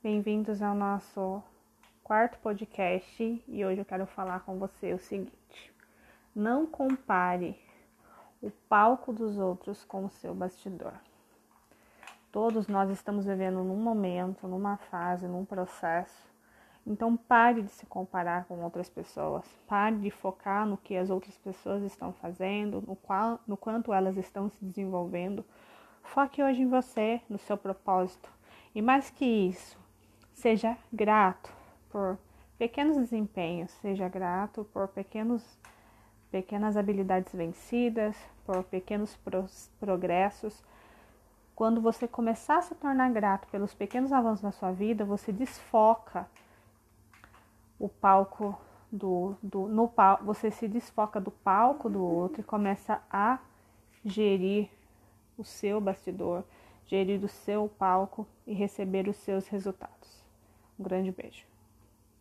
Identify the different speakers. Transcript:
Speaker 1: Bem-vindos ao nosso quarto podcast e hoje eu quero falar com você o seguinte: não compare o palco dos outros com o seu bastidor. Todos nós estamos vivendo num momento, numa fase, num processo. Então pare de se comparar com outras pessoas, pare de focar no que as outras pessoas estão fazendo, no, qual, no quanto elas estão se desenvolvendo. Foque hoje em você, no seu propósito. E mais que isso, Seja grato por pequenos desempenhos, seja grato por pequenos, pequenas habilidades vencidas, por pequenos progressos. Quando você começar a se tornar grato pelos pequenos avanços na sua vida, você desfoca o palco do, do no você se desfoca do palco do outro e começa a gerir o seu bastidor, gerir o seu palco e receber os seus resultados. Um grande beijo.